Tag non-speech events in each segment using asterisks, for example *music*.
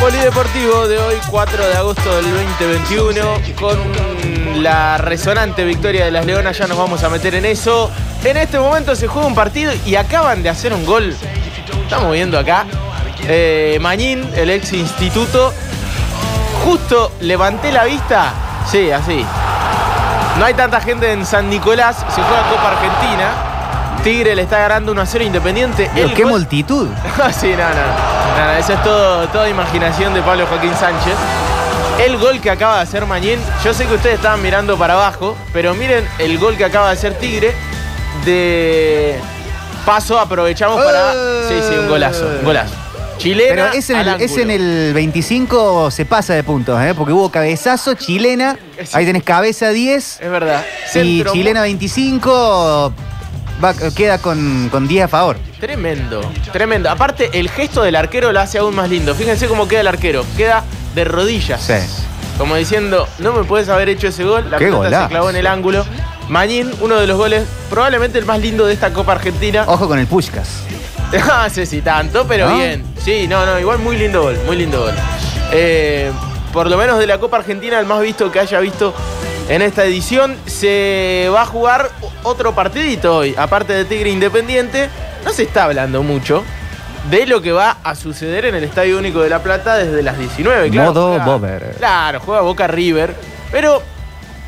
Polideportivo de hoy, 4 de agosto del 2021, con la resonante victoria de las Leonas, ya nos vamos a meter en eso. En este momento se juega un partido y acaban de hacer un gol. Estamos viendo acá. Eh, Mañín, el ex instituto. Justo levanté la vista. Sí, así. No hay tanta gente en San Nicolás, se juega Copa Argentina. Tigre le está ganando 1 a 0 Independiente. Pero El qué gol- multitud. *laughs* sí, no, no. No, eso es todo, toda imaginación de Pablo Joaquín Sánchez. El gol que acaba de hacer Mañín, yo sé que ustedes estaban mirando para abajo, pero miren el gol que acaba de hacer Tigre. De paso aprovechamos para. Sí, sí, un golazo, un golazo. Chilena. Pero ese en, el, ese en ángulo. el 25 se pasa de puntos, ¿eh? porque hubo cabezazo, chilena, ahí tenés cabeza 10 Es verdad. y Centro- chilena 25 va- queda con, con 10 a favor. Tremendo, tremendo. Aparte, el gesto del arquero lo hace aún más lindo. Fíjense cómo queda el arquero. Queda de rodillas. Sí. Como diciendo, no me puedes haber hecho ese gol. La Qué pelota golazo. se clavó en el ángulo. Mañín, uno de los goles, probablemente el más lindo de esta Copa Argentina. Ojo con el Pushkas. *laughs* No sé si tanto, pero ¿No? bien. Sí, no, no, igual muy lindo gol, muy lindo gol. Eh, por lo menos de la Copa Argentina, el más visto que haya visto en esta edición. Se va a jugar otro partidito hoy, aparte de Tigre Independiente. No se está hablando mucho de lo que va a suceder en el Estadio Único de La Plata desde las 19. Claro, Modo juega- Bober. Claro, juega Boca River. Pero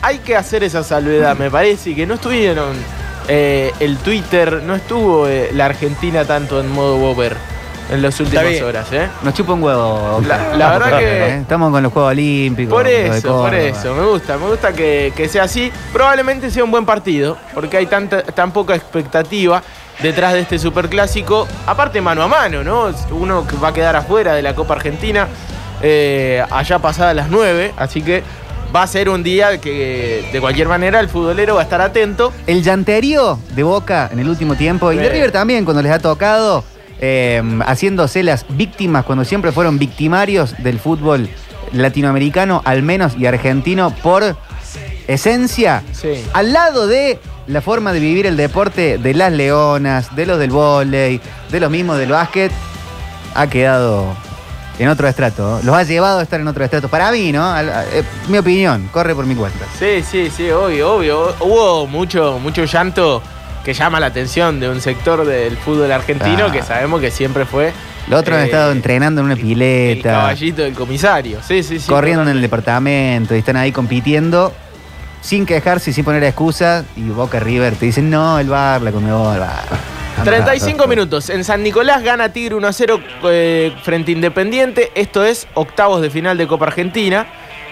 hay que hacer esa salvedad, me parece, que no estuvieron eh, el Twitter, no estuvo eh, la Argentina tanto en modo Bober en las últimas bien. horas, ¿eh? Nos chupa un huevo. La- la verdad que- ¿eh? Estamos con los Juegos Olímpicos. Por eso, por eso, me gusta, me gusta que, que sea así. Probablemente sea un buen partido, porque hay tanta, tan poca expectativa detrás de este superclásico. Aparte mano a mano, ¿no? Uno que va a quedar afuera de la Copa Argentina eh, allá pasadas las 9, así que va a ser un día que de cualquier manera el futbolero va a estar atento. El llanterío de Boca en el último tiempo y de. River también cuando les ha tocado, eh, haciéndose las víctimas cuando siempre fueron victimarios del fútbol latinoamericano, al menos y argentino, por esencia, Sí. al lado de la forma de vivir el deporte de las leonas, de los del vóley, de los mismos del básquet, ha quedado en otro estrato. Los ha llevado a estar en otro estrato. Para mí, ¿no? Al- eh, mi opinión, corre por mi cuenta. Sí, sí, sí, obvio, obvio. Hubo mucho, mucho llanto que llama la atención de un sector del fútbol argentino Claro. que sabemos que siempre fue Los otros han Eh, estado entrenando en una el pileta, caballito del comisario. Sí, sí, sí. corriendo en el departamento y están ahí compitiendo sin quejarse y sin poner excusas. Y Boca River te dicen, no, el bar, la comió el bar. 35 minutos. En San Nicolás gana Tigre 1 a 0 eh, frente a Independiente. Esto es octavos de final de Copa Argentina.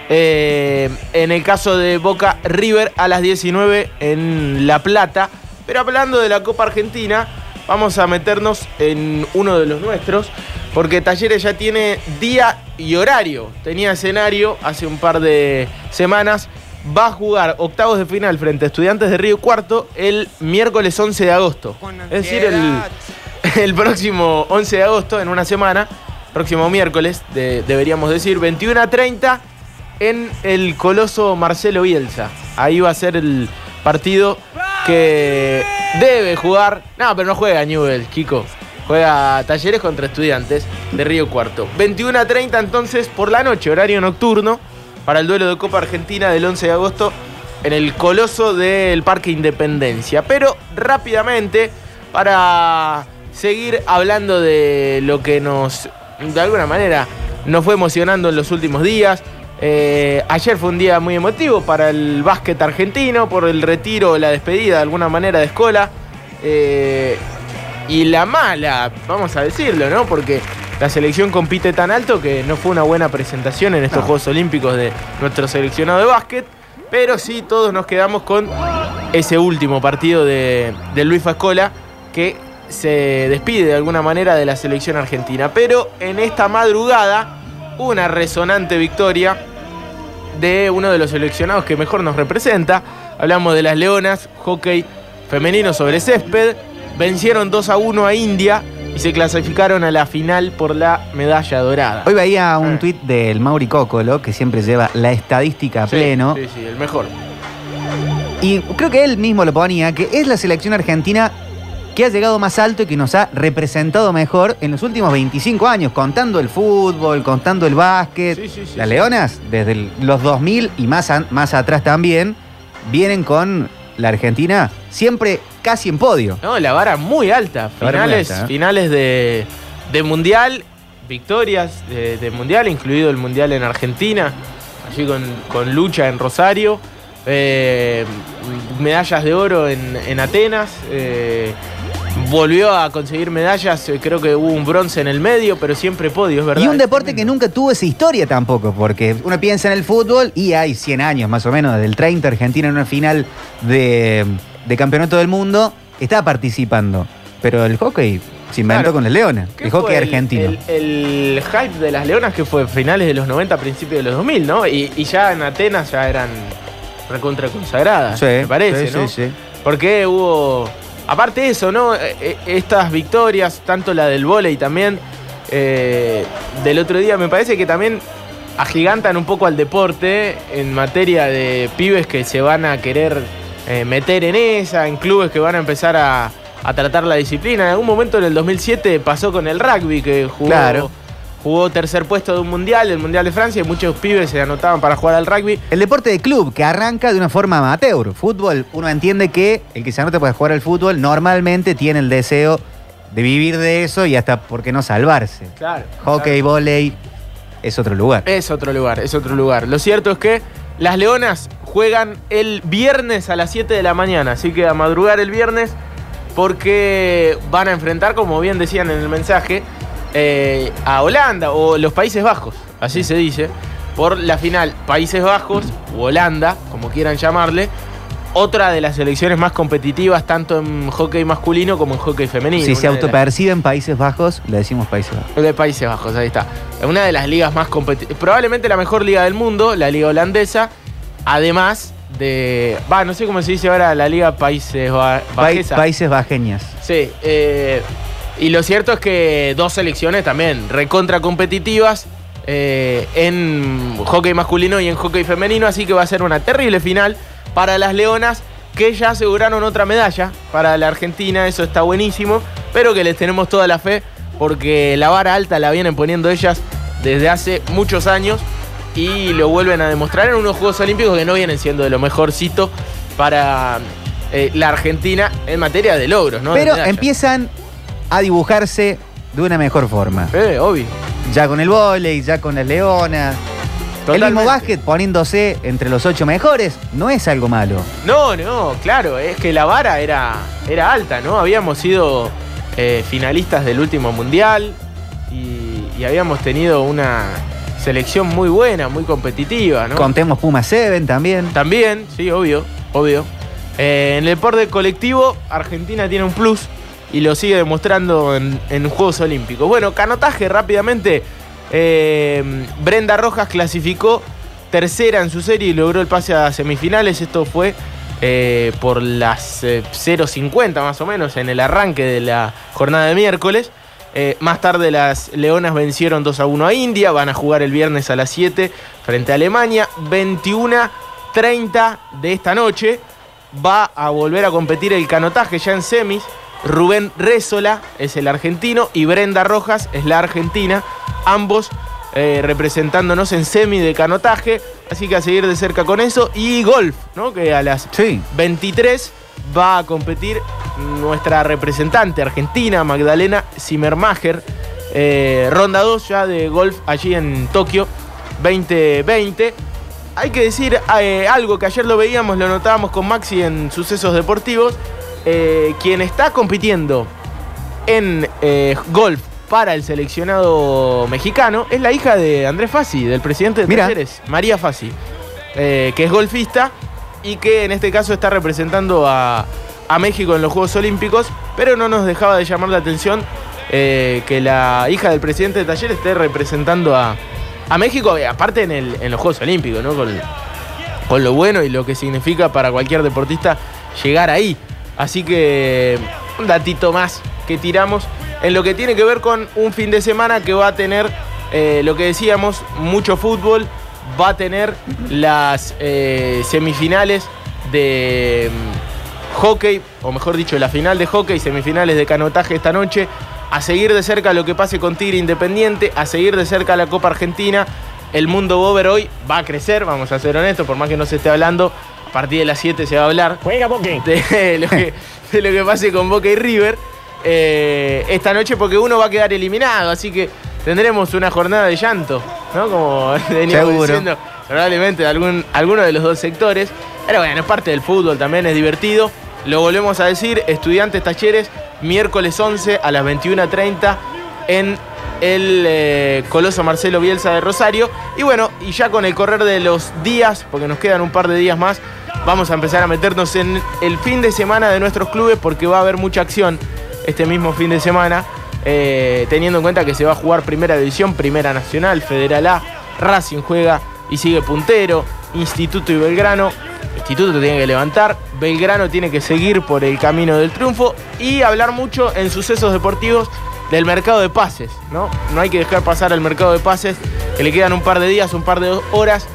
Eh, en el caso de Boca River a las 19 en La Plata. Pero hablando de la Copa Argentina, vamos a meternos en uno de los nuestros. Porque Talleres ya tiene día y horario. Tenía escenario hace un par de semanas. Va a jugar octavos de final frente a Estudiantes de Río Cuarto el miércoles 11 de agosto. Es decir, el, *laughs* el próximo 11 de agosto, en una semana, próximo miércoles, de- deberíamos decir, 21 a 30 en el coloso Marcelo Bielsa. Ahí va a ser el partido que debe jugar. No, pero no juega Newell, Kiko. Juega Talleres contra Estudiantes de Río Cuarto. 21 a 30 entonces por la noche, horario nocturno, para el duelo de Copa Argentina del 11 de agosto en el coloso del Parque Independencia. Pero rápidamente, para seguir hablando de lo que nos, de alguna manera, nos fue emocionando en los últimos días. Eh, ayer fue un día muy emotivo para el básquet argentino por el retiro o la despedida de alguna manera de Escola. Eh, y la mala, vamos a decirlo, ¿no? Porque la selección compite tan alto que no fue una buena presentación en estos No. Juegos Olímpicos de nuestro seleccionado de básquet. Pero sí, todos nos quedamos con ese último partido de, de Luis Fascola que se despide de alguna manera de la selección argentina. Pero en esta madrugada, una resonante victoria de uno de los seleccionados que mejor nos representa, Hablamos de las Leonas, hockey femenino sobre césped. Vencieron 2 a 1 a India y se clasificaron a la final por la medalla dorada. Hoy veía un Eh. tuit del Mauri Cocolo, que siempre lleva la estadística a Sí, pleno. Sí, sí, el mejor. Y creo que él mismo lo ponía, que es la selección argentina que ha llegado más alto y que nos ha representado mejor en los últimos 25 años, contando el fútbol, contando el básquet. Sí, sí, sí, Las. Leonas, desde el- los 2000 y más, atrás también, vienen con la Argentina siempre casi en podio. No, la vara muy alta. Muy Finales, alta, ¿eh? finales de, de mundial, victorias de, de mundial, incluido el mundial en Argentina, allí con, con lucha en Rosario. eh, medallas de oro en, en Atenas. eh, volvió a conseguir medallas, eh, creo que hubo un bronce en el medio, pero siempre podio, es verdad. Y un deporte que nunca tuvo esa historia tampoco, porque uno piensa en el fútbol y hay 100 años más o menos, desde el 30 Argentina en una final de, de campeonato del mundo, estaba participando. Pero el hockey se inventó Claro. con el Leones, ¿Qué el hockey fue argentino. El, el hype de las Leonas que fue finales de los 90, principios de los 2000, ¿no? Y, y ya en Atenas ya eran recontra consagradas, Sí, me parece, sí, ¿no? sí, sí. Porque hubo, aparte de eso, ¿no? Eh, eh, Estas victorias, tanto la del vóley también, eh, del otro día, me parece que también agigantan un poco al deporte en materia de pibes que se van a querer eh, meter en esa, en clubes que van a empezar a, tratar la disciplina. En algún momento en el 2007 pasó con el rugby, que jugó. Jugó tercer puesto de un mundial, el Mundial de Francia, y muchos pibes se anotaban para jugar al rugby. El deporte de club que arranca de una forma amateur. Fútbol, uno entiende que el que se anota para jugar al fútbol normalmente tiene el deseo de vivir de eso y hasta, ¿por qué no salvarse? Claro. Hockey, vóley, es otro lugar. Es otro lugar, es otro lugar. Lo cierto es que las Leonas juegan el viernes a las 7 de la mañana, así que a madrugar el viernes porque van a enfrentar, como bien decían en el mensaje, eh, a Holanda o los Países Bajos, así se dice, por la final Países Bajos o Holanda, como quieran llamarle, otra de las selecciones más competitivas tanto en hockey masculino como en hockey femenino. si se autoperciben Países Bajos, le decimos Países Bajos. de Países Bajos, ahí está. Una de las ligas más competitivas. Probablemente la mejor liga del mundo, la liga holandesa. Además de. Va, no sé cómo se dice ahora la liga Países Ba- Bajesa. países Bajeñas. Sí. eh, y lo cierto es que dos selecciones también recontra competitivas. eh, en hockey masculino y en hockey femenino, así que va a ser una terrible final para las Leonas que ya aseguraron otra medalla para la Argentina, eso está buenísimo, pero que les tenemos toda la fe porque la vara alta la vienen poniendo ellas desde hace muchos años y lo vuelven a demostrar en unos Juegos Olímpicos que no vienen siendo de lo mejorcito para eh, la Argentina en materia de logros, Pero empiezan a dibujarse de una mejor forma. Eh, obvio. Ya con el vóley, ya con las leonas. El mismo básquet poniéndose entre los ocho mejores no es algo malo. No, no, claro, es que la vara era, era alta, ¿no? Habíamos sido eh, finalistas del último mundial y, y habíamos tenido una selección muy buena, muy competitiva, ¿no? Contemos Puma 7 también. También, sí, obvio, obvio. Eh, en el deporte colectivo, Argentina tiene un plus y lo sigue demostrando en, en Juegos Olímpicos. Bueno, canotaje rápidamente. eh, Brenda Rojas clasificó tercera en su serie y logró el pase a semifinales. Esto fue eh, por las eh, 0.50 más o menos en el arranque de la jornada de miércoles. Eh, más tarde las Leonas vencieron 2 a 1 a India, van a jugar el viernes a las 7 frente a Alemania. 21.30 de esta noche va a volver a competir el canotaje ya en semis. Rubén Rézola es el argentino y Brenda Rojas es la argentina. Ambos eh, representándonos en semi de canotaje. Así que a seguir de cerca con eso. Y golf, ¿no? Que a las Sí. 23 va a competir nuestra representante argentina, Magdalena Zimmermacher. Eh, ronda 2 ya de golf allí en Tokio 2020. Hay que decir eh, algo que ayer lo veíamos, lo notábamos con Maxi en sucesos deportivos. Eh, quien está compitiendo en eh, golf para el seleccionado mexicano es la hija de Andrés Fassi, del presidente de Mira. Talleres, María Fassi, eh, que es golfista y que en este caso está representando a, a México en los Juegos Olímpicos, pero no nos dejaba de llamar la atención eh, que la hija del presidente de Talleres esté representando a, a México, aparte en, el- en los Juegos Olímpicos, ¿no? Con, con lo bueno y lo que significa para cualquier deportista llegar ahí. Así que un datito más que tiramos en lo que tiene que ver con un fin de semana que va a tener, eh, lo que decíamos, mucho fútbol, va a tener las eh, semifinales de mm, hockey, o mejor dicho, la final de hockey, semifinales de canotaje esta noche, a seguir de cerca lo que pase con Tigre Independiente, a seguir de cerca la Copa Argentina. El mundo Bober hoy va a crecer, vamos a ser honestos, por más que no se esté hablando, a partir de las 7 se va a hablar Juega Boca. de lo que, de lo que pase con Boca y River eh, esta noche porque uno va a quedar eliminado, así que tendremos una jornada de llanto, ¿no? Como *laughs* veníamos Seguro. diciendo, probablemente de algún, alguno de los dos sectores. Pero bueno, es parte del fútbol, también es divertido. Lo volvemos a decir, estudiantes talleres, miércoles 11 a las 21.30 en el eh, Coloso Marcelo Bielsa de Rosario. Y bueno, y ya con el correr de los días, porque nos quedan un par de días más, vamos a empezar a meternos en el fin de semana de nuestros clubes porque va a haber mucha acción este mismo fin de semana, eh, teniendo en cuenta que se va a jugar Primera División, Primera Nacional, Federal A, Racing juega y sigue puntero, Instituto y Belgrano. Instituto tiene que levantar, Belgrano tiene que seguir por el camino del triunfo y hablar mucho en sucesos deportivos del mercado de pases, ¿no? No hay que dejar pasar el mercado de pases, que le quedan un par de días, un par de horas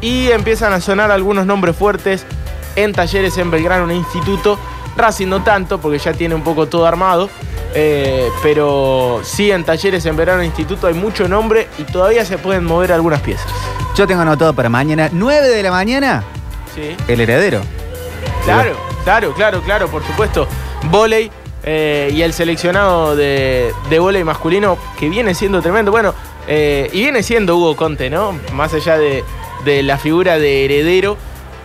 y empiezan a sonar algunos nombres fuertes en talleres en Belgrano, en Instituto. Racing no tanto, porque ya tiene un poco todo armado. eh, pero sí en talleres en Belgrano, en Instituto hay mucho nombre y todavía se pueden mover algunas piezas. Yo tengo anotado para mañana, 9 de la mañana, Sí. el heredero. Claro, claro, claro, claro, por supuesto. Voley eh, y el seleccionado de, de volei masculino que viene siendo tremendo. Bueno, eh, y viene siendo Hugo Conte, ¿no? Más allá de, de la figura de heredero,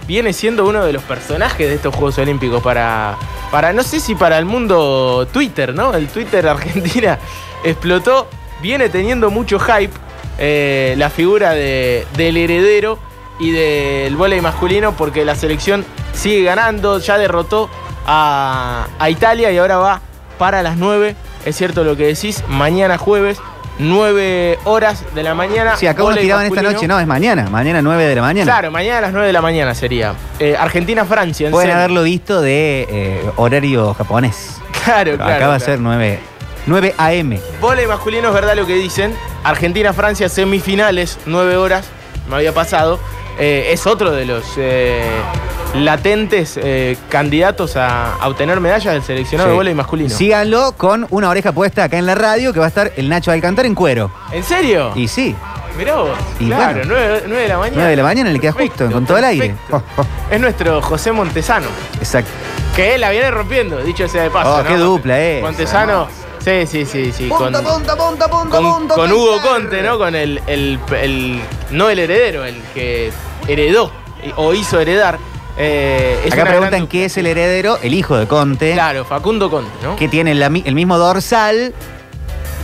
viene siendo uno de los personajes de estos Juegos Olímpicos para, para no sé si para el mundo Twitter, ¿no? El Twitter Argentina *laughs* explotó, viene teniendo mucho hype eh, la figura de- del heredero y del vóley masculino porque la selección sigue ganando, ya derrotó a, a Italia y ahora va para las 9. Es cierto lo que decís, mañana jueves, 9 horas de la mañana. Sí, acá uno tiraban esta noche, no, es mañana, mañana 9 de la mañana. Claro, mañana a las 9 de la mañana sería. Eh, Argentina-Francia. en Pueden serio. haberlo visto de eh, horario japonés. Claro, claro. acá va a ser 9, 9 AM. Voley masculino es verdad lo que dicen. Argentina-Francia semifinales, 9 horas. Me había pasado. Eh, es otro de los eh, latentes eh, candidatos a, a obtener medallas del seleccionado Sí. de volei masculino. Síganlo con una oreja puesta acá en la radio que va a estar el Nacho Alcantar en cuero. ¿En serio? Y sí, Mirá vos. Y claro, bueno. 9, de la mañana. 9 de la mañana le queda justo, con todo el aire. Oh, oh, Es nuestro José Montesano. exacto. Que él la viene rompiendo, dicho sea de paso. Oh, ¿no? qué dupla esa, Montesano. Sí, sí, sí, sí. con, punta, punta, punta, con, con Hugo Conte, ¿no? Con el, el- el- No el heredero, el que heredó o hizo heredar. Eh, es Acá preguntan gran qué es el heredero, el hijo de Conte, Claro, Facundo Conte, ¿no? que tiene la mi- el mismo dorsal,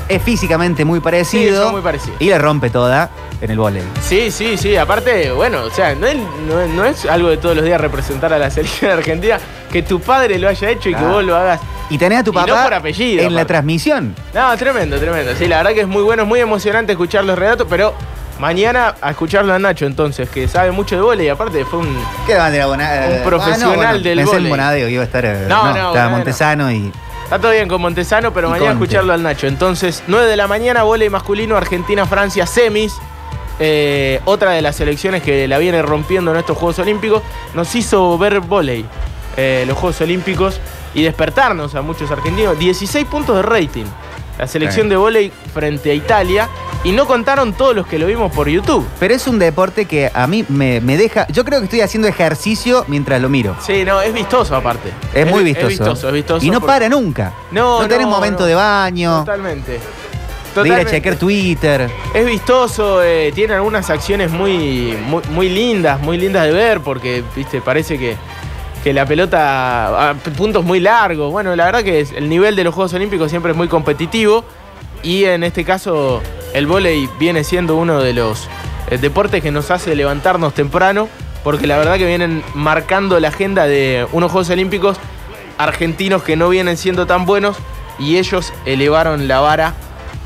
es físicamente muy parecido Sí, son muy parecidos. y le rompe toda en el volei. Sí, sí, sí. Aparte, bueno, o sea, no es, no es- no es algo de todos los días representar a la selección *laughs* argentina que tu padre lo haya hecho y que vos lo hagas. Y tenés a tu no papá por apellido, en la aparte. transmisión. No, tremendo, tremendo. Sí, la verdad que es muy bueno, es muy emocionante escuchar los relatos, pero mañana a escucharlo a Nacho entonces, que sabe mucho de vóley y aparte fue un. ¿Qué bona- Un profesional del pensé en vóley. Bonadeo, iba a estar. eh, No, no, estaba bueno. Montesano y. Está todo bien con Montesano, pero mañana Conte. escucharlo al Nacho. Entonces, 9 de la mañana, vóley masculino, Argentina-Francia, semis. Eh, otra de las selecciones que la viene rompiendo en estos Juegos Olímpicos. Nos hizo ver vóley, eh, los Juegos Olímpicos, y despertarnos a muchos argentinos. 16 puntos de rating. La selección Sí. de vóley frente a Italia. Y no contaron todos los que lo vimos por YouTube. Pero es un deporte que a mí me, me deja. Yo creo que estoy haciendo ejercicio mientras lo miro. Sí, no, es vistoso aparte. Es, muy vistoso. Es vistoso, es vistoso. Y no porque- para nunca. No, No tenés no, momento no. de baño, Totalmente. de ir a Totalmente. chequear Twitter. Es vistoso, eh, tiene algunas acciones muy, muy, muy lindas, muy lindas de ver, porque viste, parece que, que la pelota a puntos muy largos. Bueno, la verdad que el nivel de los Juegos Olímpicos siempre es muy competitivo. Y en este caso, el vóley viene siendo uno de los eh, deportes que nos hace levantarnos temprano, porque la verdad que vienen marcando la agenda de unos Juegos Olímpicos argentinos que no vienen siendo tan buenos y ellos elevaron la vara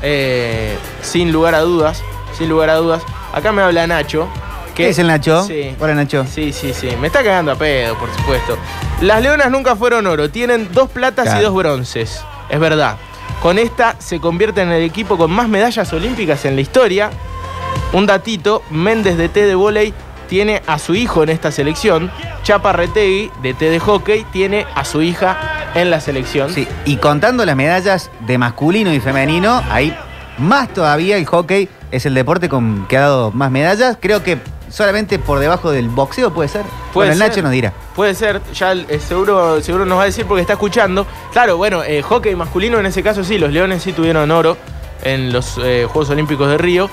eh, sin lugar a dudas, sin lugar a dudas. Acá me habla Nacho ¿Qué es el Nacho? Sí. Hola, Nacho. Sí, sí, sí. Me está cagando a pedo, por supuesto. Las leonas nunca fueron oro. Tienen dos platas y dos bronces. Es verdad. Con esta se convierte en el equipo con más medallas olímpicas en la historia. Un datito, Méndez de T de volei tiene a su hijo en esta selección. Chapa Retegui de T de hockey tiene a su hija en la selección. Sí, y contando las medallas de masculino y femenino, ahí más todavía el hockey es el deporte con que ha dado más medallas. Creo que solamente por debajo del boxeo puede ser. Puede bueno, el ser. Nacho nos dirá. Puede ser, ya eh, seguro, seguro nos va a decir porque está escuchando. Claro, bueno, eh, hockey masculino en ese caso sí, los leones sí tuvieron oro en los eh, Juegos Olímpicos de Río.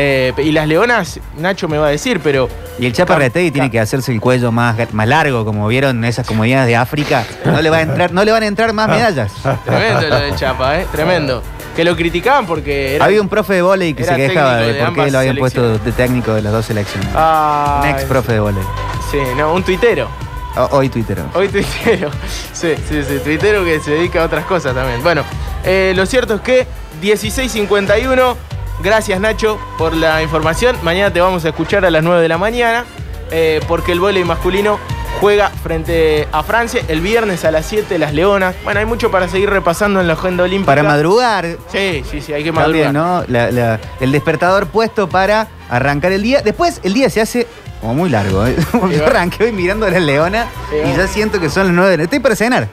Y las leonas, Nacho me va a decir, pero Y el Chapa Retegui tiene que hacerse el cuello más, más largo, como vieron en esas comunidades de África. No le, va a entrar, no le van a entrar más medallas. tremendo lo del Chapa, ¿eh? Tremendo. Que lo criticaban porque era. Había un profe de volei que se quejaba de de por qué lo habían puesto de técnico de las dos selecciones. Ah, un ex profe de volei. Sí, no, un tuitero. O- Hoy Twitter. Hoy tuitero. *laughs* Sí, sí, sí, tuitero que se dedica a otras cosas también. Bueno, eh, lo cierto es que 16.51. Gracias Nacho por la información. Mañana te vamos a escuchar a las 9 de la mañana. eh, porque el voleibol masculino juega frente a Francia. El viernes a las 7 las Leonas. Bueno, hay mucho para seguir repasando en la agenda olímpica. Para madrugar, Sí, sí, sí, hay que madrugar. También, ¿no? La- la- el despertador puesto para arrancar el día. Después el día se hace como muy largo. ¿eh? *laughs* Yo arranqué hoy mirando a la leona Sí, y ya siento que son las nueve de la Estoy para cenar.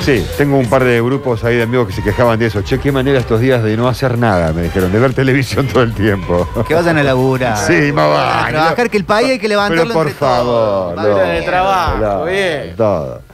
Sí, tengo un par de grupos ahí de amigos que se quejaban de eso. Che, qué manera estos días de no hacer nada, me dijeron, de ver televisión todo el tiempo. Que vayan a laburar. Sí, más A trabajar que el país hay que levantarlo Pero por entre favor, no. trabajo, no, bien. Todo.